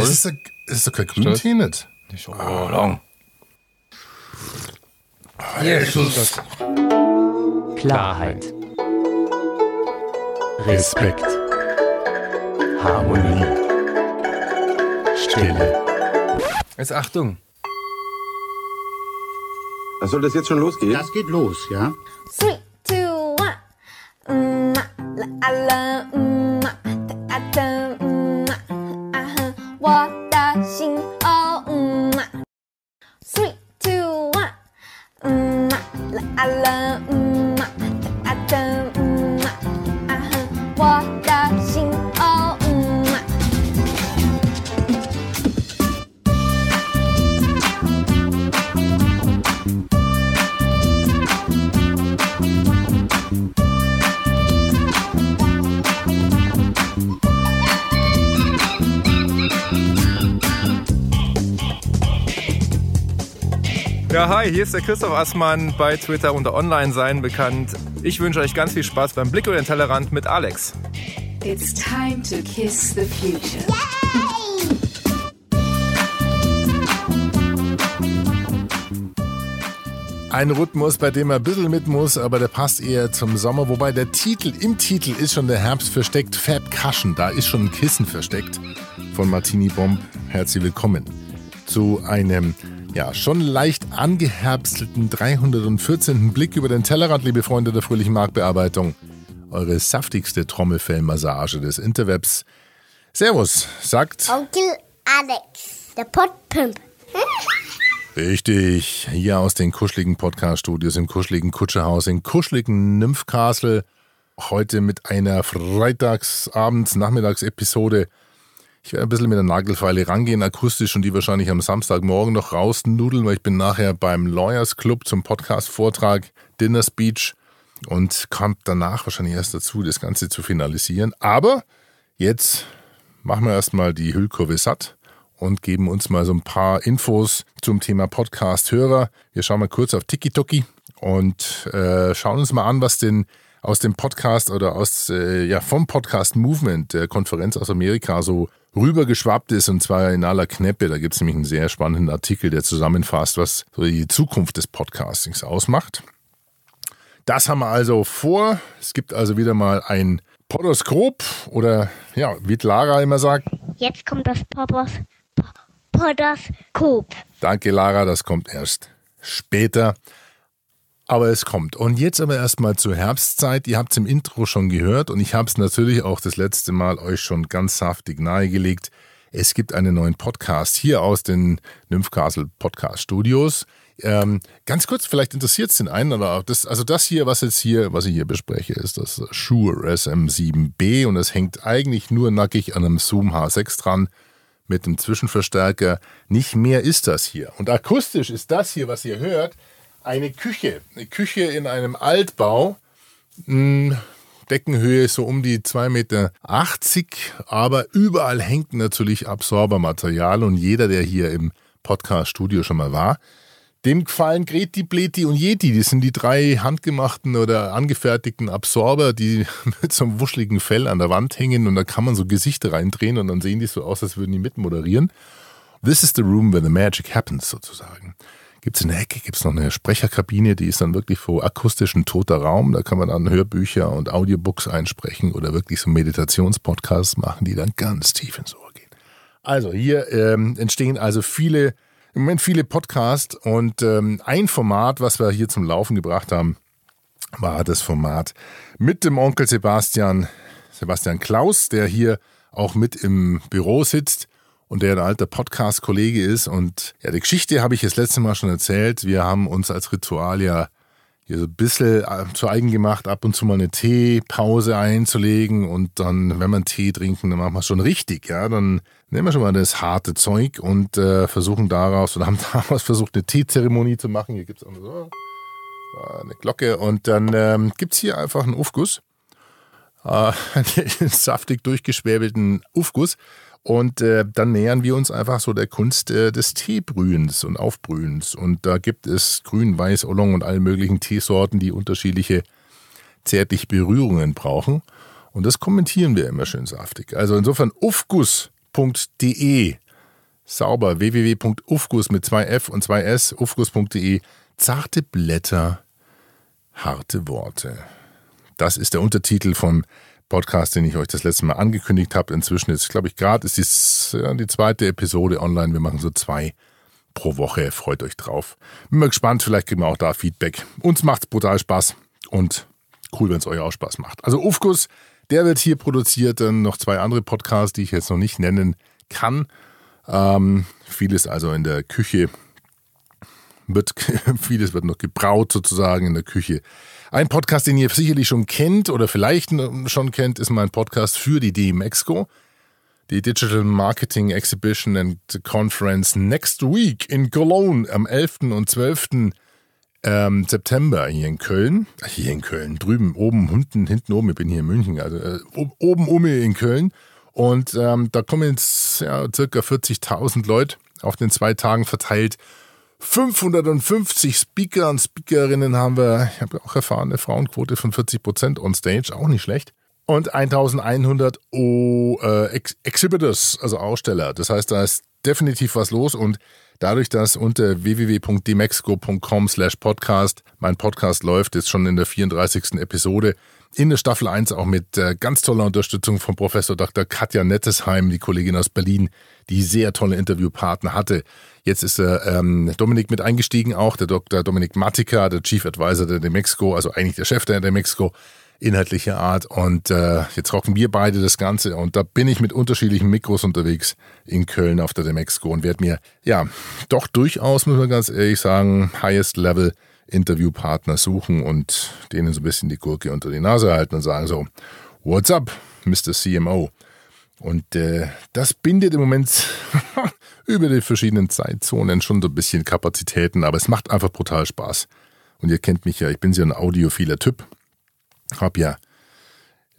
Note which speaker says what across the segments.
Speaker 1: Das ist, ein, das ist doch kein Grüntee nicht.
Speaker 2: Nicht so lang.
Speaker 1: Jesus.
Speaker 3: Klarheit. Respekt. Harmonie. Stille.
Speaker 2: Jetzt Achtung.
Speaker 4: Soll das jetzt schon losgehen?
Speaker 5: Das geht los, ja?
Speaker 2: Ja, hi, hier ist der Christoph Assmann bei Twitter unter Online sein bekannt. Ich wünsche euch ganz viel Spaß beim Blick über den Tellerrand mit Alex.
Speaker 6: It's time to kiss the future.
Speaker 1: Ein Rhythmus, bei dem er ein bisschen mit muss, aber der passt eher zum Sommer. Wobei der Titel, im Titel ist schon der Herbst versteckt. Fab Cushion, da ist schon ein Kissen versteckt. Von Martini Bomb. Herzlich willkommen zu einem, ja, schon leicht angeherbstelten 314. Blick über den Tellerrand, liebe Freunde der fröhlichen Marktbearbeitung. Eure saftigste Trommelfellmassage des Interwebs. Servus, sagt
Speaker 7: Onkel Alex, der Pottpimp.
Speaker 1: Richtig, hier aus den kuscheligen Podcast-Studios im kuscheligen Kutscherhaus, im kuscheligen Nymphcastle. Heute mit einer Freitagsabends-, Nachmittags-Episode. Ich werde ein bisschen mit der Nagelfeile rangehen, akustisch und die wahrscheinlich am Samstagmorgen noch rausnudeln, weil ich bin nachher beim Lawyers Club zum Podcast-Vortrag, Dinner Speech und kommt danach wahrscheinlich erst dazu, das Ganze zu finalisieren. Aber jetzt machen wir erstmal die Hüllkurve satt und geben uns mal so ein paar Infos zum Thema Podcast-Hörer. Wir schauen mal kurz auf TikToki und äh, schauen uns mal an, was denn aus dem Podcast oder aus äh, ja vom Podcast Movement der Konferenz aus Amerika so rübergeschwappt ist und zwar in aller Knäppe. Da gibt es nämlich einen sehr spannenden Artikel, der zusammenfasst, was so die Zukunft des Podcastings ausmacht. Das haben wir also vor. Es gibt also wieder mal ein Podoskop oder ja, wie Lara immer sagt,
Speaker 7: Jetzt kommt das Poppers, Podoskop.
Speaker 1: Danke, Lara, das kommt erst später. Aber es kommt. Und jetzt aber erstmal zur Herbstzeit. Ihr habt es im Intro schon gehört und ich habe es natürlich auch das letzte Mal euch schon ganz saftig nahegelegt. Es gibt einen neuen Podcast hier aus den Nymphcastle Podcast Studios. Ähm, ganz kurz, vielleicht interessiert es den einen oder auch das, also das hier, was jetzt hier, was ich hier bespreche, ist das Shure SM7B und es hängt eigentlich nur nackig an einem Zoom H6 dran mit dem Zwischenverstärker. Nicht mehr ist das hier. Und akustisch ist das hier, was ihr hört, eine Küche. Eine Küche in einem Altbau. Hm, Deckenhöhe ist so um die 2,80 Meter, aber überall hängt natürlich Absorbermaterial und jeder, der hier im Podcast-Studio schon mal war, dem gefallen Greti, Bleti und Yeti. Das sind die drei handgemachten oder angefertigten Absorber, die mit so einem wuscheligen Fell an der Wand hängen und da kann man so Gesichter reindrehen und dann sehen die so aus, als würden die mitmoderieren. This is the room where the magic happens, sozusagen. Gibt es in der Ecke gibt's noch eine Sprecherkabine, die ist dann wirklich vor akustischen toter Raum. Da kann man dann Hörbücher und Audiobooks einsprechen oder wirklich so Meditationspodcasts machen, die dann ganz tief ins Ohr gehen. Also hier ähm, entstehen also viele, im Moment viele Podcasts und ähm, ein Format, was wir hier zum Laufen gebracht haben, war das Format mit dem Onkel Sebastian, Sebastian Klaus, der hier auch mit im Büro sitzt und der ein alter Podcast-Kollege ist. Und ja, die Geschichte habe ich das letzte Mal schon erzählt. Wir haben uns als Ritual ja hier so ein bisschen äh, zu eigen gemacht, ab und zu mal eine Teepause einzulegen und dann, wenn wir Tee trinken, dann machen wir es schon richtig, ja. Dann nehmen wir schon mal das harte Zeug und äh, versuchen daraus, oder haben daraus versucht, eine Teezeremonie zu machen. Hier gibt es so eine Glocke und dann ähm, gibt es hier einfach einen Aufguss, äh, einen saftig durchgeschwäbelten Aufguss und äh, dann nähern wir uns einfach so der Kunst äh, des Teebrühens und Aufbrühens. Und da gibt es Grün, Weiß, Oolong und alle möglichen Teesorten, die unterschiedliche zärtliche Berührungen brauchen. Und das kommentieren wir immer schön saftig. Also insofern ufgus.de. Sauber, www.ufgus mit zwei F und zwei S, ufgus.de. Zarte Blätter, harte Worte. Das ist der Untertitel vom Podcast, den ich euch das letzte Mal angekündigt habe. Inzwischen ist, glaube ich, gerade ist dies, ja, die zweite Episode online. Wir machen so zwei pro Woche. Freut euch drauf. Bin mal gespannt, vielleicht kriegen wir auch da Feedback. Uns macht's brutal Spaß und cool, wenn es euch auch Spaß macht. Also Ufgus, der wird hier produziert. Dann noch zwei andere Podcasts, die ich jetzt noch nicht nennen kann. Ähm, vieles also in der Küche wird, vieles wird noch gebraut sozusagen in der Küche. Ein Podcast, den ihr sicherlich schon kennt oder vielleicht schon kennt, ist mein Podcast für die DMEXCO, die Digital Marketing Exhibition and Conference next week in Cologne am 11. und 12. Ähm, September hier in Köln. Hier in Köln, drüben, oben, hinten, hinten oben, ich bin hier in München, also äh, oben um in Köln. Und ähm, da kommen jetzt ja, circa 40.000 Leute auf den zwei Tagen verteilt. 550 Speaker und Speakerinnen haben wir. Ich habe auch erfahren, eine Frauenquote von 40 Prozent on stage, auch nicht schlecht. Und 1100 o, äh, Ex Exhibitors, also Aussteller. Das heißt, da ist definitiv was los und dadurch, dass unter www.demexco.com slash podcast mein Podcast läuft, ist schon in der 34. Episode, in der Staffel 1 auch mit äh, ganz toller Unterstützung von Professor Dr. Katja Nettesheim, die Kollegin aus Berlin, die sehr tolle Interviewpartner hatte. Jetzt ist der ähm, Dominik mit eingestiegen, auch der Dr. Dominik Matika, der Chief Advisor der Demexco, also eigentlich der Chef der Demexco, inhaltlicher Art. Und äh, jetzt rocken wir beide das Ganze. Und da bin ich mit unterschiedlichen Mikros unterwegs in Köln auf der Demexco und werde mir, ja, doch durchaus, muss man ganz ehrlich sagen, highest level Interviewpartner suchen und denen so ein bisschen die Gurke unter die Nase halten und sagen so, what's up, Mr. CMO? Und äh, das bindet im Moment über die verschiedenen Zeitzonen schon so ein bisschen Kapazitäten, aber es macht einfach brutal Spaß. Und ihr kennt mich ja, ich bin so ein audiophiler Typ. Hab ja,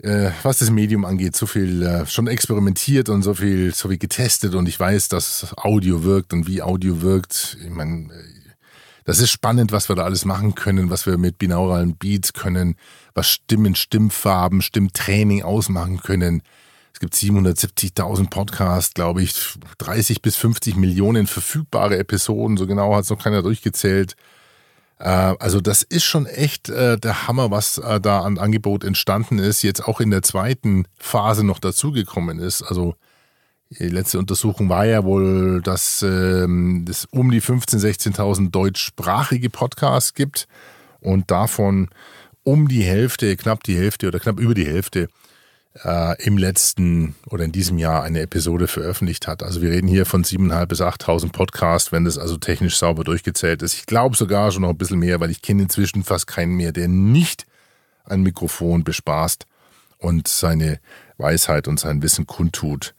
Speaker 1: äh, was das Medium angeht, so viel äh, schon experimentiert und so viel, so viel getestet und ich weiß, dass Audio wirkt und wie Audio wirkt. Ich meine, das ist spannend, was wir da alles machen können, was wir mit binauralen Beats können, was Stimmen, Stimmfarben, Stimmtraining ausmachen können. Es gibt 770.000 Podcasts, glaube ich, 30 bis 50 Millionen verfügbare Episoden, so genau hat es noch keiner durchgezählt. Äh, also das ist schon echt äh, der Hammer, was äh, da an Angebot entstanden ist, jetzt auch in der zweiten Phase noch dazugekommen ist. Also die letzte Untersuchung war ja wohl, dass ähm, es um die 15.000, 16.000 deutschsprachige Podcasts gibt und davon um die Hälfte, knapp die Hälfte oder knapp über die Hälfte äh, im letzten oder in diesem Jahr eine Episode veröffentlicht hat. Also wir reden hier von 7.500 bis 8.000 Podcasts, wenn das also technisch sauber durchgezählt ist. Ich glaube sogar schon noch ein bisschen mehr, weil ich kenne inzwischen fast keinen mehr, der nicht ein Mikrofon bespaßt und seine Weisheit und sein Wissen kundtut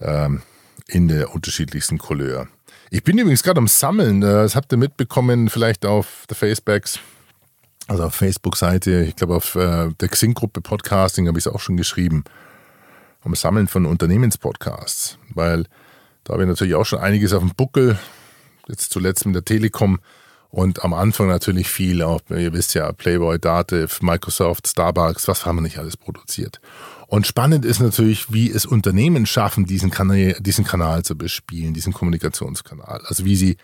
Speaker 1: ähm, in der unterschiedlichsten Couleur. Ich bin übrigens gerade am Sammeln, äh, das habt ihr mitbekommen, vielleicht auf der Facebooks, also auf Facebook-Seite, ich glaube auf äh, der Xing-Gruppe Podcasting habe ich es auch schon geschrieben, am Sammeln von Unternehmenspodcasts, weil da habe ich natürlich auch schon einiges auf dem Buckel, jetzt zuletzt mit der Telekom und am Anfang natürlich viel, auch, ihr wisst ja, Playboy, Dativ, Microsoft, Starbucks, was haben wir nicht alles produziert. Und spannend ist natürlich, wie es Unternehmen schaffen, diesen Kanal, diesen Kanal zu bespielen, diesen Kommunikationskanal. Also wie sie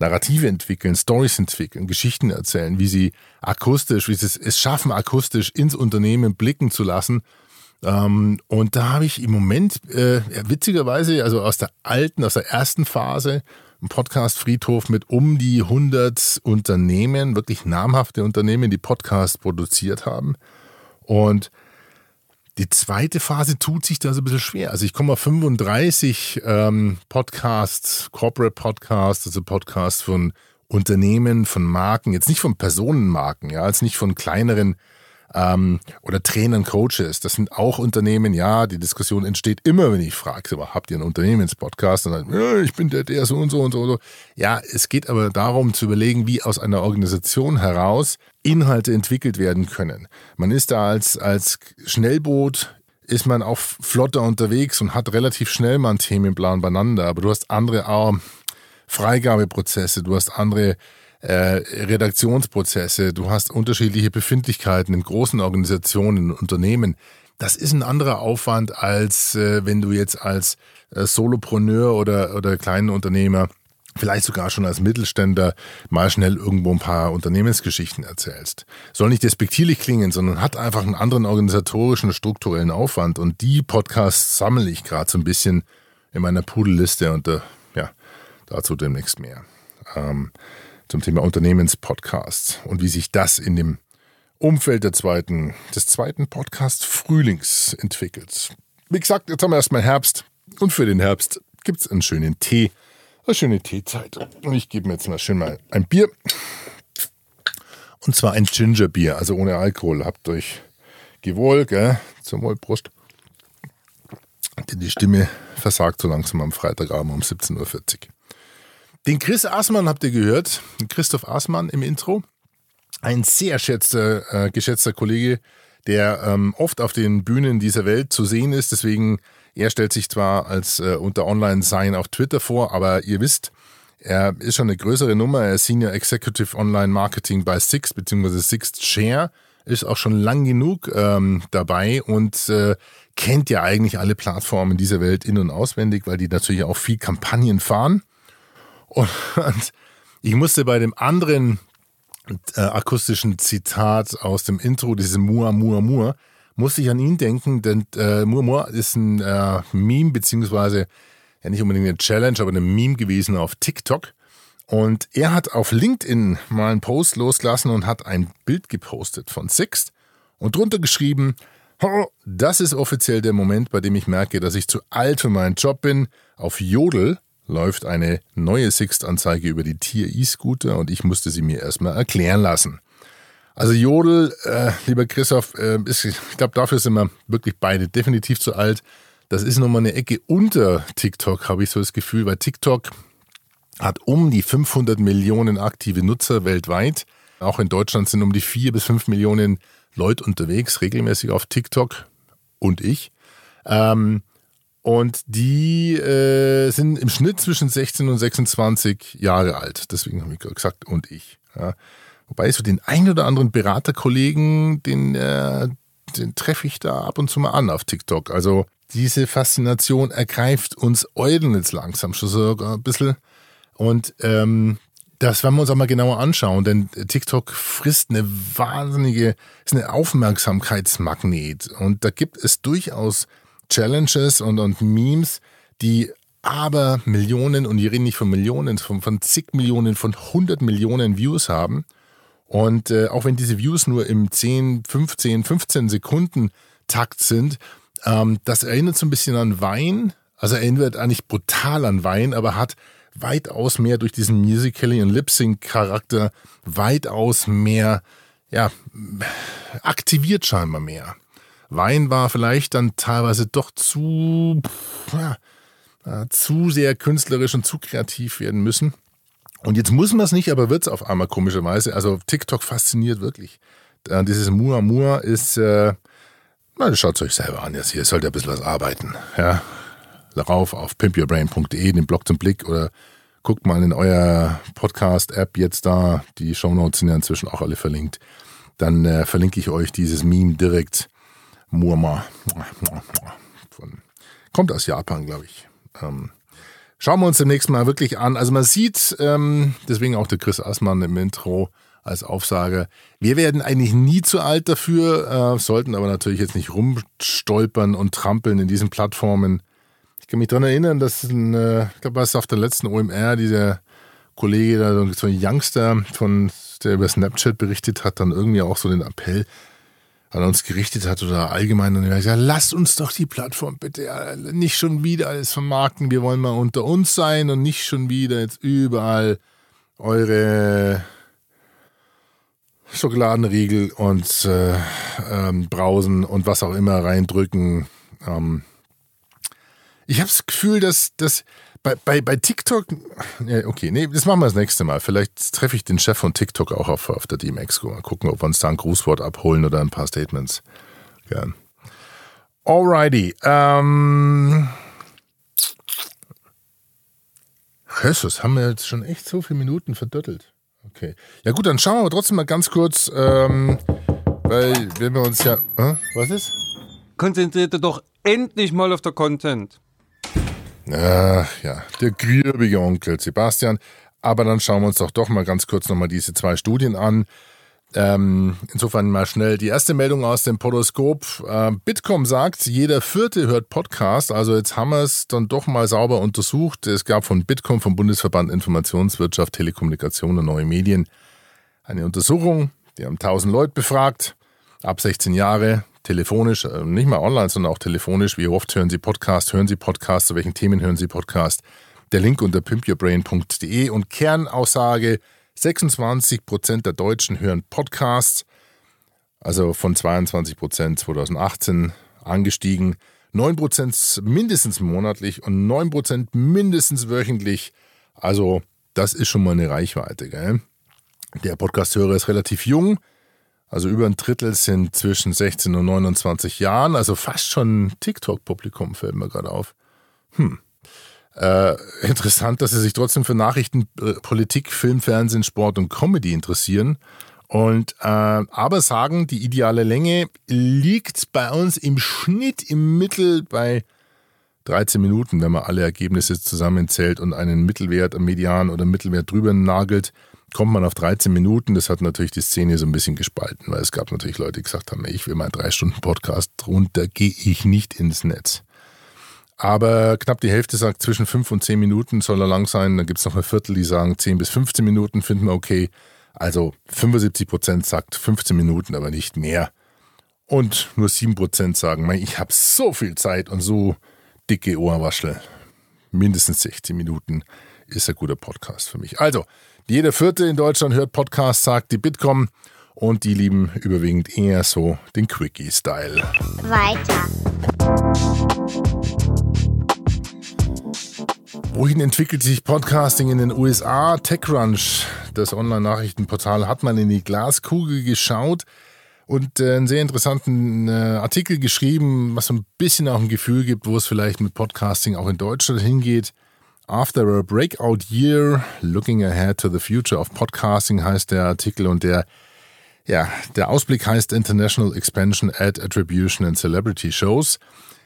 Speaker 1: Narrative entwickeln, Stories entwickeln, Geschichten erzählen, wie sie akustisch, wie sie es schaffen, akustisch ins Unternehmen blicken zu lassen. Ähm, und da habe ich im Moment äh, witzigerweise, also aus der alten, aus der ersten Phase, einen Podcast Friedhof mit um die 100 Unternehmen, wirklich namhafte Unternehmen, die Podcasts produziert haben. Und die zweite Phase tut sich da so ein bisschen schwer. Also ich komme auf 35 ähm, Podcasts, Corporate Podcasts, also Podcasts von Unternehmen, von Marken, jetzt nicht von Personenmarken, ja, jetzt nicht von kleineren ähm, oder Trainern, Coaches. Das sind auch Unternehmen, ja, die Diskussion entsteht immer, wenn ich frage, aber habt ihr einen Unternehmenspodcast? Und dann, ja, ich bin der, der so und so und so und so. Ja, es geht aber darum zu überlegen, wie aus einer Organisation heraus Inhalte entwickelt werden können. Man ist da als, als Schnellboot ist man auch flotter unterwegs und hat relativ schnell mal einen Themenplan beieinander, aber du hast andere äh, Freigabeprozesse, du hast andere Redaktionsprozesse, du hast unterschiedliche Befindlichkeiten in großen Organisationen, Unternehmen. das ist ein anderer Aufwand, als äh, wenn du jetzt als äh, Solopreneur oder, oder kleinen Unternehmer vielleicht sogar schon als Mittelständler mal schnell irgendwo ein paar Unternehmensgeschichten erzählst. Soll nicht despektierlich klingen, sondern hat einfach einen anderen organisatorischen, strukturellen Aufwand. Und die Podcasts sammle ich gerade so ein bisschen in meiner Pudelliste und äh, ja, dazu demnächst mehr. Ähm, zum Thema Unternehmenspodcasts und wie sich das in dem Umfeld der zweiten, des zweiten Podcasts Frühlings entwickelt. Wie gesagt, jetzt haben wir erstmal Herbst und für den Herbst gibt es einen schönen Tee eine schöne Teezeit. Und ich gebe mir jetzt mal schön mal ein Bier. Und zwar ein Gingerbier, also ohne Alkohol. Habt euch gewohl, gell? Zum Wohl, Prost. Denn die Stimme versagt so langsam am Freitagabend um 17.40 Uhr. Den Chris Aßmann habt ihr gehört, Christoph Aßmann im Intro. Ein sehr schätzter, äh, geschätzter Kollege, der ähm, oft auf den Bühnen dieser Welt zu sehen ist. Deswegen er stellt sich zwar als äh, unter Online-Sein auf Twitter vor, aber ihr wisst, er ist schon eine größere Nummer. Er ist Senior Executive Online Marketing bei Six bzw. Sixth Share, ist auch schon lang genug ähm, dabei und äh, kennt ja eigentlich alle Plattformen dieser Welt in- und auswendig, weil die natürlich auch viel Kampagnen fahren. Und, und ich musste bei dem anderen äh, akustischen Zitat aus dem Intro, dieses Mua, Mua, Mua, musste ich an ihn denken, denn äh, Murmur ist ein äh, Meme, beziehungsweise ja nicht unbedingt eine Challenge, aber ein Meme gewesen auf TikTok. Und er hat auf LinkedIn mal einen Post losgelassen und hat ein Bild gepostet von Sixt und drunter geschrieben, das ist offiziell der Moment, bei dem ich merke, dass ich zu alt für meinen Job bin. Auf Jodel läuft eine neue Sixt-Anzeige über die Tier E-Scooter und ich musste sie mir erstmal erklären lassen. Also Jodel, äh, lieber Christoph, äh, ist, ich glaube, dafür sind wir wirklich beide definitiv zu alt. Das ist nochmal eine Ecke unter TikTok, habe ich so das Gefühl, weil TikTok hat um die 500 Millionen aktive Nutzer weltweit. Auch in Deutschland sind um die 4 bis 5 Millionen Leute unterwegs, regelmäßig auf TikTok und ich. Ähm, und die äh, sind im Schnitt zwischen 16 und 26 Jahre alt. Deswegen habe ich gesagt, und ich. Ja. Wobei so den ein oder anderen Beraterkollegen, den, äh, den treffe ich da ab und zu mal an auf TikTok. Also diese Faszination ergreift uns Eulen jetzt langsam schon so ein bisschen. Und ähm, das werden wir uns auch mal genauer anschauen, denn TikTok frisst eine wahnsinnige, ist eine Aufmerksamkeitsmagnet. Und da gibt es durchaus Challenges und, und Memes, die aber Millionen, und wir reden nicht von Millionen, von, von zig Millionen, von 100 Millionen Views haben. Und äh, auch wenn diese Views nur im 10, 15, 15 Sekunden Takt sind, ähm, das erinnert so ein bisschen an Wein. Also erinnert eigentlich brutal an Wein, aber hat weitaus mehr durch diesen Musically und Lip-Sync-Charakter weitaus mehr, ja, aktiviert scheinbar mehr. Wein war vielleicht dann teilweise doch zu, äh, zu sehr künstlerisch und zu kreativ werden müssen. Und jetzt muss man es nicht, aber wird es auf einmal komischerweise. Also TikTok fasziniert wirklich. Äh, dieses Mua Mua ist, äh, na, schaut es euch selber an. Jetzt hier sollt ihr ein bisschen was arbeiten. Ja, darauf auf pimpyourbrain.de, den Blog zum Blick oder guckt mal in euer Podcast-App jetzt da. Die Shownotes sind ja inzwischen auch alle verlinkt. Dann äh, verlinke ich euch dieses Meme direkt. Muama. Von, kommt aus Japan, glaube ich. Ähm, Schauen wir uns demnächst mal wirklich an. Also man sieht, ähm, deswegen auch der Chris Assmann im Intro als Aufsage, wir werden eigentlich nie zu alt dafür, äh, sollten aber natürlich jetzt nicht rumstolpern und trampeln in diesen Plattformen. Ich kann mich daran erinnern, dass ein, äh, ich glaube, was auf der letzten OMR dieser Kollege, da, so ein Youngster, von, der über Snapchat berichtet hat, dann irgendwie auch so den Appell, an uns gerichtet hat oder allgemein. Ich gesagt, lasst uns doch die Plattform bitte nicht schon wieder alles vermarkten. Wir wollen mal unter uns sein und nicht schon wieder jetzt überall eure Schokoladenriegel und äh, ähm, Brausen und was auch immer reindrücken. Ähm, ich habe das Gefühl, dass, dass bei, bei, bei TikTok, okay, nee, das machen wir das nächste Mal. Vielleicht treffe ich den Chef von TikTok auch auf, auf der DMX. Mal gucken, ob wir uns da ein Grußwort abholen oder ein paar Statements. Ja. Alrighty. Ähm, Jesus, haben wir jetzt schon echt so viele Minuten verdöttelt. Okay. Ja gut, dann schauen wir trotzdem mal ganz kurz, ähm, weil wenn wir uns ja... Äh, was ist?
Speaker 3: konzentriert doch endlich mal auf der Content.
Speaker 1: Ach ja, der grübige Onkel Sebastian. Aber dann schauen wir uns doch doch mal ganz kurz nochmal diese zwei Studien an. Ähm, insofern mal schnell die erste Meldung aus dem Podoskop. Ähm, Bitkom sagt, jeder Vierte hört Podcast. Also jetzt haben wir es dann doch mal sauber untersucht. Es gab von Bitkom, vom Bundesverband Informationswirtschaft, Telekommunikation und Neue Medien, eine Untersuchung. Die haben 1000 Leute befragt, ab 16 Jahre, telefonisch, äh, nicht mal online, sondern auch telefonisch. Wie oft hören Sie Podcast? Hören Sie Podcast? Zu welchen Themen hören Sie Podcast? Der Link unter pimpyourbrain.de und Kernaussage, 26 Prozent der Deutschen hören Podcasts, also von 22 Prozent 2018 angestiegen. 9 Prozent mindestens monatlich und 9 Prozent mindestens wöchentlich. Also das ist schon mal eine Reichweite. Gell? Der Podcasthörer ist relativ jung. Also über ein Drittel sind zwischen 16 und 29 Jahren. Also fast schon TikTok-Publikum fällt mir gerade auf. Hm. Äh, interessant, dass sie sich trotzdem für Nachrichten, äh, Politik, Film, Fernsehen, Sport und Comedy interessieren. Und äh, aber sagen, die ideale Länge liegt bei uns im Schnitt im Mittel bei 13 Minuten, wenn man alle Ergebnisse zusammenzählt und einen Mittelwert am Median oder Mittelwert drüber nagelt, kommt man auf 13 Minuten. Das hat natürlich die Szene so ein bisschen gespalten, weil es gab natürlich Leute, die gesagt haben, ich will mal drei Stunden Podcast, runter gehe ich nicht ins Netz. Aber knapp die Hälfte sagt, zwischen 5 und 10 Minuten soll er lang sein. Dann gibt es noch ein Viertel, die sagen, 10 bis 15 Minuten finden wir okay. Also 75 Prozent sagt 15 Minuten, aber nicht mehr. Und nur 7 Prozent sagen, ich habe so viel Zeit und so dicke Ohrwaschel. Mindestens 16 Minuten ist ein guter Podcast für mich. Also, jeder Vierte in Deutschland hört Podcasts, sagt die Bitkom. Und die lieben überwiegend eher so den Quickie-Style.
Speaker 7: Weiter.
Speaker 1: Wohin entwickelt sich Podcasting in den USA? TechCrunch, das Online-Nachrichtenportal, hat mal in die Glaskugel geschaut und äh, einen sehr interessanten äh, Artikel geschrieben, was so ein bisschen auch ein Gefühl gibt, wo es vielleicht mit Podcasting auch in Deutschland hingeht. After a Breakout Year, Looking Ahead to the Future of Podcasting heißt der Artikel und der ja, der Ausblick heißt International Expansion Ad Attribution and Celebrity Shows.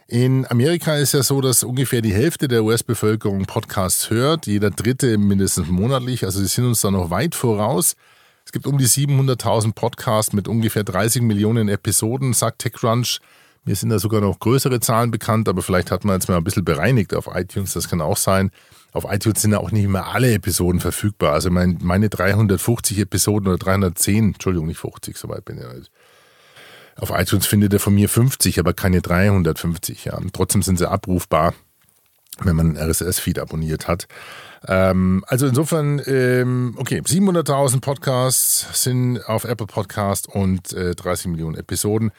Speaker 1: In Amerika ist ja so, dass ungefähr die Hälfte der US-Bevölkerung Podcasts hört, jeder dritte mindestens monatlich, also sie sind uns da noch weit voraus. Es gibt um die 700.000 Podcasts mit ungefähr 30 Millionen Episoden, sagt TechCrunch. Mir sind da sogar noch größere Zahlen bekannt, aber vielleicht hat man jetzt mal ein bisschen bereinigt auf iTunes, das kann auch sein. Auf iTunes sind ja auch nicht mehr alle Episoden verfügbar. Also mein, meine 350 Episoden oder 310, Entschuldigung, nicht 50, soweit bin ich nicht auf iTunes findet er von mir 50, aber keine 350. Ja. Trotzdem sind sie abrufbar, wenn man einen RSS-Feed abonniert hat. Ähm, also insofern, ähm, okay, 700.000 Podcasts sind auf Apple Podcast und äh, 30 Millionen Episoden.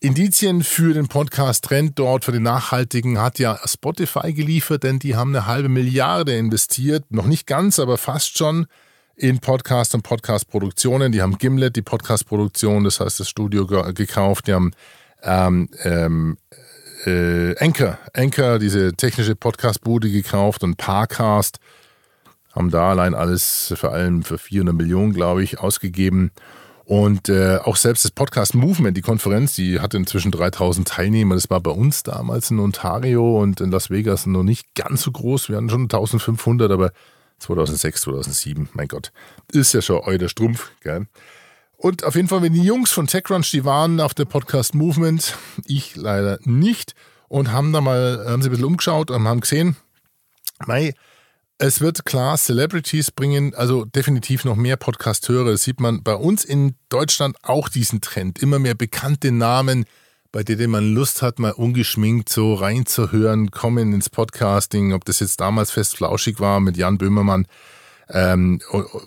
Speaker 1: Indizien für den Podcast-Trend dort, für den nachhaltigen, hat ja Spotify geliefert, denn die haben eine halbe Milliarde investiert. Noch nicht ganz, aber fast schon in Podcast und Podcast-Produktionen. Die haben Gimlet, die Podcast-Produktion, das heißt das Studio gekauft. Die haben ähm, ähm, äh, Anchor, Anchor, diese technische Podcast-Bude gekauft und Parcast. Haben da allein alles vor allem für 400 Millionen, glaube ich, ausgegeben. Und äh, auch selbst das Podcast Movement, die Konferenz, die hatte inzwischen 3000 Teilnehmer. Das war bei uns damals in Ontario und in Las Vegas noch nicht ganz so groß. Wir hatten schon 1500, aber 2006, 2007, mein Gott. Ist ja schon euer Strumpf, gell? Und auf jeden Fall, wenn die Jungs von TechCrunch, die waren auf der Podcast Movement, ich leider nicht, und haben da mal, haben sie ein bisschen umgeschaut und haben gesehen, mei, es wird klar Celebrities bringen, also definitiv noch mehr Podcast-Hörer. Das sieht man bei uns in Deutschland auch diesen Trend. Immer mehr bekannte Namen, bei denen man Lust hat, mal ungeschminkt so reinzuhören, kommen ins Podcasting, ob das jetzt damals fest flauschig war mit Jan Böhmermann ähm,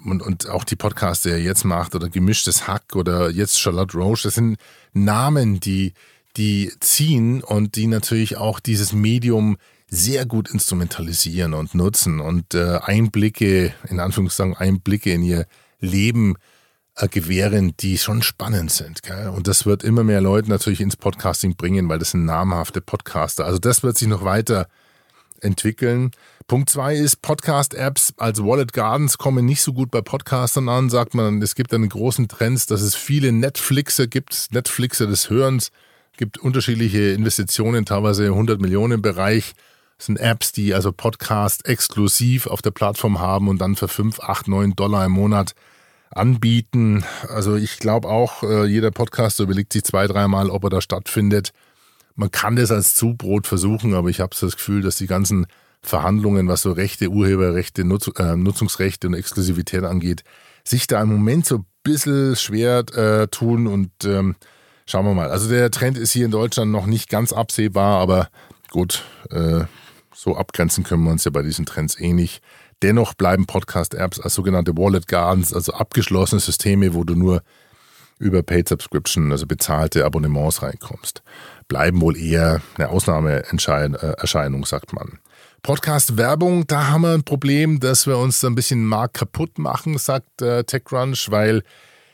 Speaker 1: und, und auch die Podcasts, die er jetzt macht oder gemischtes Hack oder jetzt Charlotte Roche, das sind Namen, die, die ziehen und die natürlich auch dieses Medium sehr gut instrumentalisieren und nutzen und äh, Einblicke, in Anführungszeichen Einblicke in ihr Leben äh, gewähren, die schon spannend sind. Gell? Und das wird immer mehr Leute natürlich ins Podcasting bringen, weil das sind namhafte Podcaster. Also das wird sich noch weiter entwickeln. Punkt zwei ist, Podcast-Apps als Wallet Gardens kommen nicht so gut bei Podcastern an, sagt man. Es gibt einen großen Trend, dass es viele Netflixer gibt, Netflixer des Hörens. gibt unterschiedliche Investitionen, teilweise 100 Millionen im Bereich. Sind Apps, die also Podcast exklusiv auf der Plattform haben und dann für 5, 8, 9 Dollar im Monat anbieten. Also ich glaube auch, äh, jeder Podcaster überlegt sich zwei, dreimal, ob er da stattfindet. Man kann das als Zubrot versuchen, aber ich habe das Gefühl, dass die ganzen Verhandlungen, was so Rechte, Urheberrechte, Nutz, äh, Nutzungsrechte und Exklusivität angeht, sich da im Moment so ein bisschen schwer äh, tun und ähm, schauen wir mal. Also der Trend ist hier in Deutschland noch nicht ganz absehbar, aber gut, äh, so abgrenzen können wir uns ja bei diesen Trends eh nicht. Dennoch bleiben Podcast-Apps als sogenannte Wallet Gardens, also abgeschlossene Systeme, wo du nur über Paid Subscription, also bezahlte Abonnements reinkommst, bleiben wohl eher eine Ausnahmeerscheinung, sagt man. Podcast-Werbung, da haben wir ein Problem, dass wir uns ein bisschen Markt kaputt machen, sagt äh, TechCrunch, weil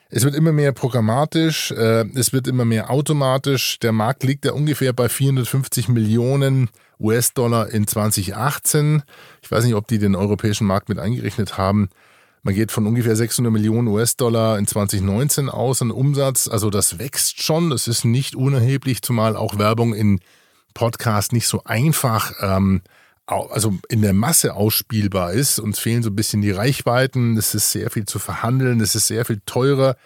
Speaker 1: es wird immer mehr programmatisch, äh, es wird immer mehr automatisch. Der Markt liegt ja ungefähr bei 450 Millionen US-Dollar in 2018. Ich weiß nicht, ob die den europäischen Markt mit eingerechnet haben. Man geht von ungefähr 600 Millionen US-Dollar in 2019 aus an Umsatz. Also das wächst schon. Das ist nicht unerheblich, zumal auch Werbung in Podcasts nicht so einfach, ähm, also in der Masse ausspielbar ist. Uns fehlen so ein bisschen die Reichweiten. Es ist sehr viel zu verhandeln. Es ist sehr viel teurer.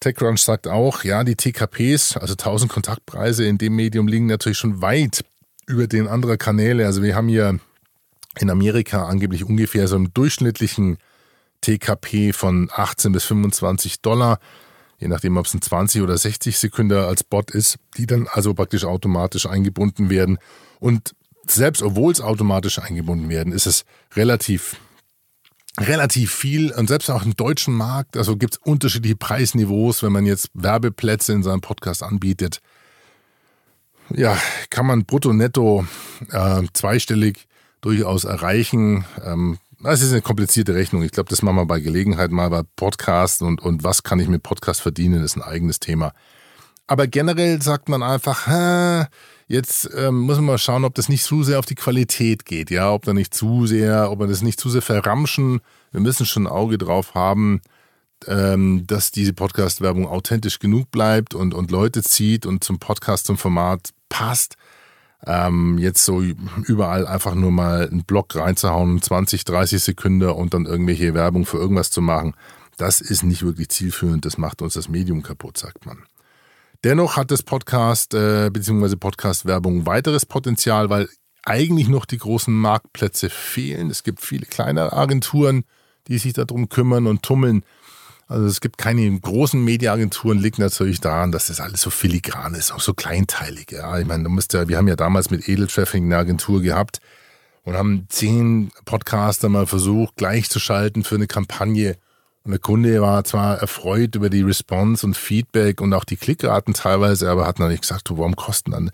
Speaker 1: TechCrunch sagt auch, ja, die TKPs, also 1000 Kontaktpreise in dem Medium liegen natürlich schon weit über den anderen Kanäle. Also wir haben hier in Amerika angeblich ungefähr so einen durchschnittlichen TKP von 18 bis 25 Dollar, je nachdem, ob es ein 20 oder 60 Sekunden als Bot ist, die dann also praktisch automatisch eingebunden werden. Und selbst obwohl es automatisch eingebunden werden, ist es relativ relativ viel und selbst auch im deutschen Markt, also gibt es unterschiedliche Preisniveaus, wenn man jetzt Werbeplätze in seinem Podcast anbietet. Ja, kann man brutto netto äh, zweistellig durchaus erreichen. Ähm, das ist eine komplizierte Rechnung. Ich glaube, das machen wir bei Gelegenheit mal bei Podcasts und, und was kann ich mit Podcast verdienen, ist ein eigenes Thema. Aber generell sagt man einfach, hä, jetzt ähm, muss man mal schauen, ob das nicht zu sehr auf die Qualität geht, ja, ob da nicht zu sehr, ob wir das nicht zu sehr verramschen. Wir müssen schon ein Auge drauf haben, ähm, dass diese Podcast-Werbung authentisch genug bleibt und, und Leute zieht und zum Podcast, zum Format passt ähm, jetzt so überall einfach nur mal einen Block reinzuhauen, 20, 30 Sekunden und dann irgendwelche Werbung für irgendwas zu machen, das ist nicht wirklich zielführend. Das macht uns das Medium kaputt, sagt man. Dennoch hat das Podcast äh, bzw. Podcast-Werbung weiteres Potenzial, weil eigentlich noch die großen Marktplätze fehlen. Es gibt viele kleine Agenturen, die sich darum kümmern und tummeln. Also es gibt keine großen Mediaagenturen, liegt natürlich daran, dass das alles so filigran ist, auch so kleinteilig. Ja, ich meine, du musst ja, wir haben ja damals mit Edeltraffic eine Agentur gehabt und haben zehn Podcaster mal versucht, gleichzuschalten für eine Kampagne. Und der Kunde war zwar erfreut über die Response und Feedback und auch die Klickraten teilweise, aber hat natürlich gesagt, du, warum kosten dann,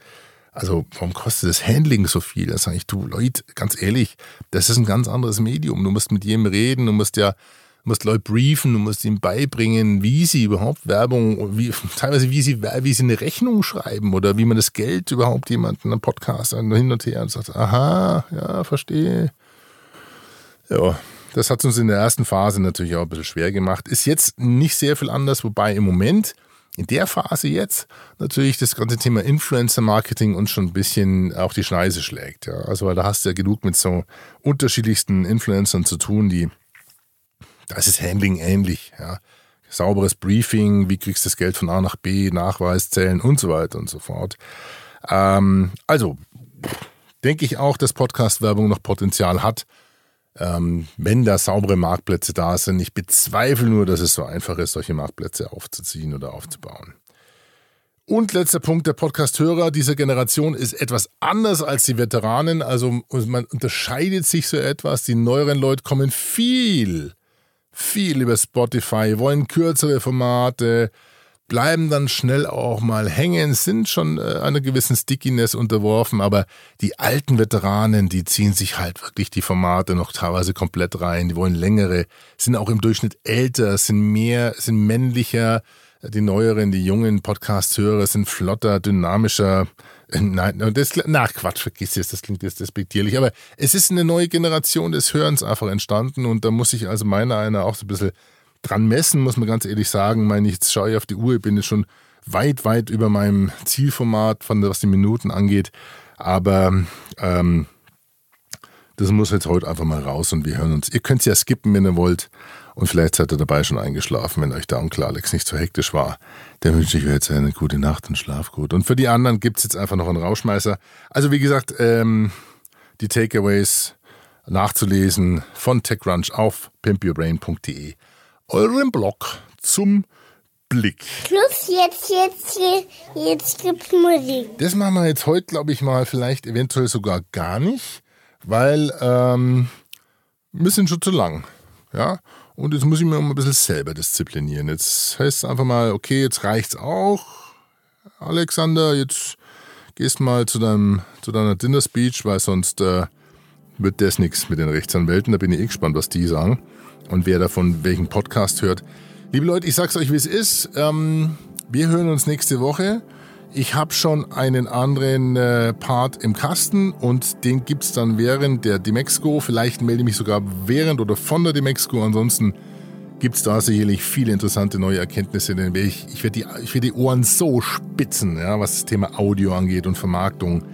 Speaker 1: also warum kostet das Handling so viel? Da sage ich, du Leute, ganz ehrlich, das ist ein ganz anderes Medium. Du musst mit jedem reden, du musst ja musst Leute briefen, du musst ihnen beibringen, wie sie überhaupt Werbung, wie, teilweise wie sie, wie sie eine Rechnung schreiben oder wie man das Geld überhaupt jemanden einen Podcast hin und her und sagt, aha, ja, verstehe. Ja, das hat uns in der ersten Phase natürlich auch ein bisschen schwer gemacht. Ist jetzt nicht sehr viel anders, wobei im Moment, in der Phase jetzt, natürlich das ganze Thema Influencer-Marketing uns schon ein bisschen auch die Schneise schlägt. Ja. Also, weil da hast du ja genug mit so unterschiedlichsten Influencern zu tun, die da ist das Handling ähnlich. Ja. Sauberes Briefing, wie kriegst du das Geld von A nach B, Nachweiszellen und so weiter und so fort. Ähm, also denke ich auch, dass Podcast-Werbung noch Potenzial hat, ähm, wenn da saubere Marktplätze da sind. Ich bezweifle nur, dass es so einfach ist, solche Marktplätze aufzuziehen oder aufzubauen. Und letzter Punkt, der Podcast-Hörer dieser Generation ist etwas anders als die Veteranen. Also man unterscheidet sich so etwas. Die neueren Leute kommen viel viel über Spotify, wollen kürzere Formate, bleiben dann schnell auch mal hängen, sind schon äh, einer gewissen Stickiness unterworfen, aber die alten Veteranen, die ziehen sich halt wirklich die Formate noch teilweise komplett rein, die wollen längere, sind auch im Durchschnitt älter, sind mehr, sind männlicher, die neueren, die jungen Podcast-Hörer sind flotter, dynamischer. Äh, nein, das, na Quatsch, vergiss es, das klingt jetzt despektierlich. Aber es ist eine neue Generation des Hörens einfach entstanden und da muss ich also meiner einer auch so ein bisschen dran messen, muss man ganz ehrlich sagen. Meine, jetzt schaue ich auf die Uhr, ich bin jetzt schon weit, weit über meinem Zielformat, von was die Minuten angeht. Aber ähm, das muss jetzt heute einfach mal raus und wir hören uns. Ihr könnt es ja skippen, wenn ihr wollt. Und vielleicht seid ihr dabei schon eingeschlafen, wenn euch der Onkel Alex nicht so hektisch war. Dann wünsche ich euch jetzt eine gute Nacht und schlaf gut. Und für die anderen gibt es jetzt einfach noch einen Rauschmeißer. Also wie gesagt, ähm, die Takeaways nachzulesen von TechCrunch auf pimpyourbrain.de. Euren Blog zum Blick.
Speaker 7: Plus jetzt, jetzt, jetzt, jetzt gibt's Musik.
Speaker 1: Das machen wir jetzt heute, glaube ich mal, vielleicht eventuell sogar gar nicht, weil ähm, wir sind schon zu lang. Ja, und jetzt muss ich mir mal ein bisschen selber disziplinieren. Jetzt heißt es einfach mal, okay, jetzt reicht's auch. Alexander, jetzt gehst mal zu, deinem, zu deiner Dinner Speech, weil sonst äh, wird das nichts mit den Rechtsanwälten. Da bin ich eh gespannt, was die sagen und wer davon welchen Podcast hört. Liebe Leute, ich sag's euch, wie es ist. Ähm, wir hören uns nächste Woche. Ich habe schon einen anderen äh, Part im Kasten und den gibt's dann während der Demexco. Vielleicht melde ich mich sogar während oder von der Demexco. Ansonsten gibt's da sicherlich viele interessante neue Erkenntnisse. Denn ich, ich werde die, werd die Ohren so spitzen, ja, was das Thema Audio angeht und Vermarktung.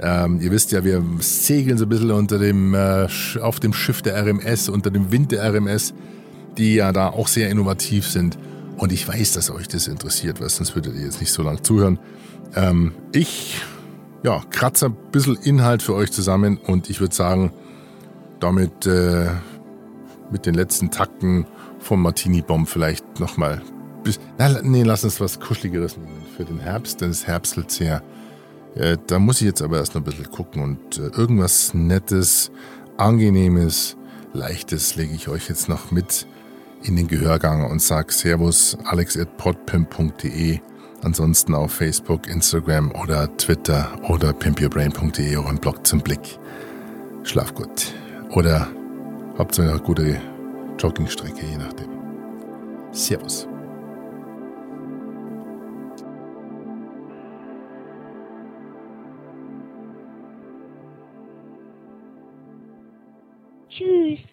Speaker 1: Ähm, ihr wisst ja, wir segeln so ein bisschen unter dem, äh, auf dem Schiff der RMS, unter dem Wind der RMS, die ja da auch sehr innovativ sind. Und ich weiß, dass euch das interessiert, weil sonst würdet ihr jetzt nicht so lange zuhören. Ähm, ich ja, kratze ein bisschen Inhalt für euch zusammen und ich würde sagen, damit äh, mit den letzten Takten vom Martini Bomb vielleicht nochmal. Nee, lass uns was Kuscheligeres nehmen für den Herbst, denn es herbstelt sehr. Äh, da muss ich jetzt aber erst noch ein bisschen gucken und äh, irgendwas Nettes, Angenehmes, Leichtes lege ich euch jetzt noch mit in den Gehörgang und sag Servus alex.podpimp.de. Ansonsten auf Facebook, Instagram oder Twitter oder pimpyourbrain.de euren Blog zum Blick. Schlaf gut. Oder habt eine gute Joggingstrecke, je nachdem. Servus.
Speaker 7: Tschüss.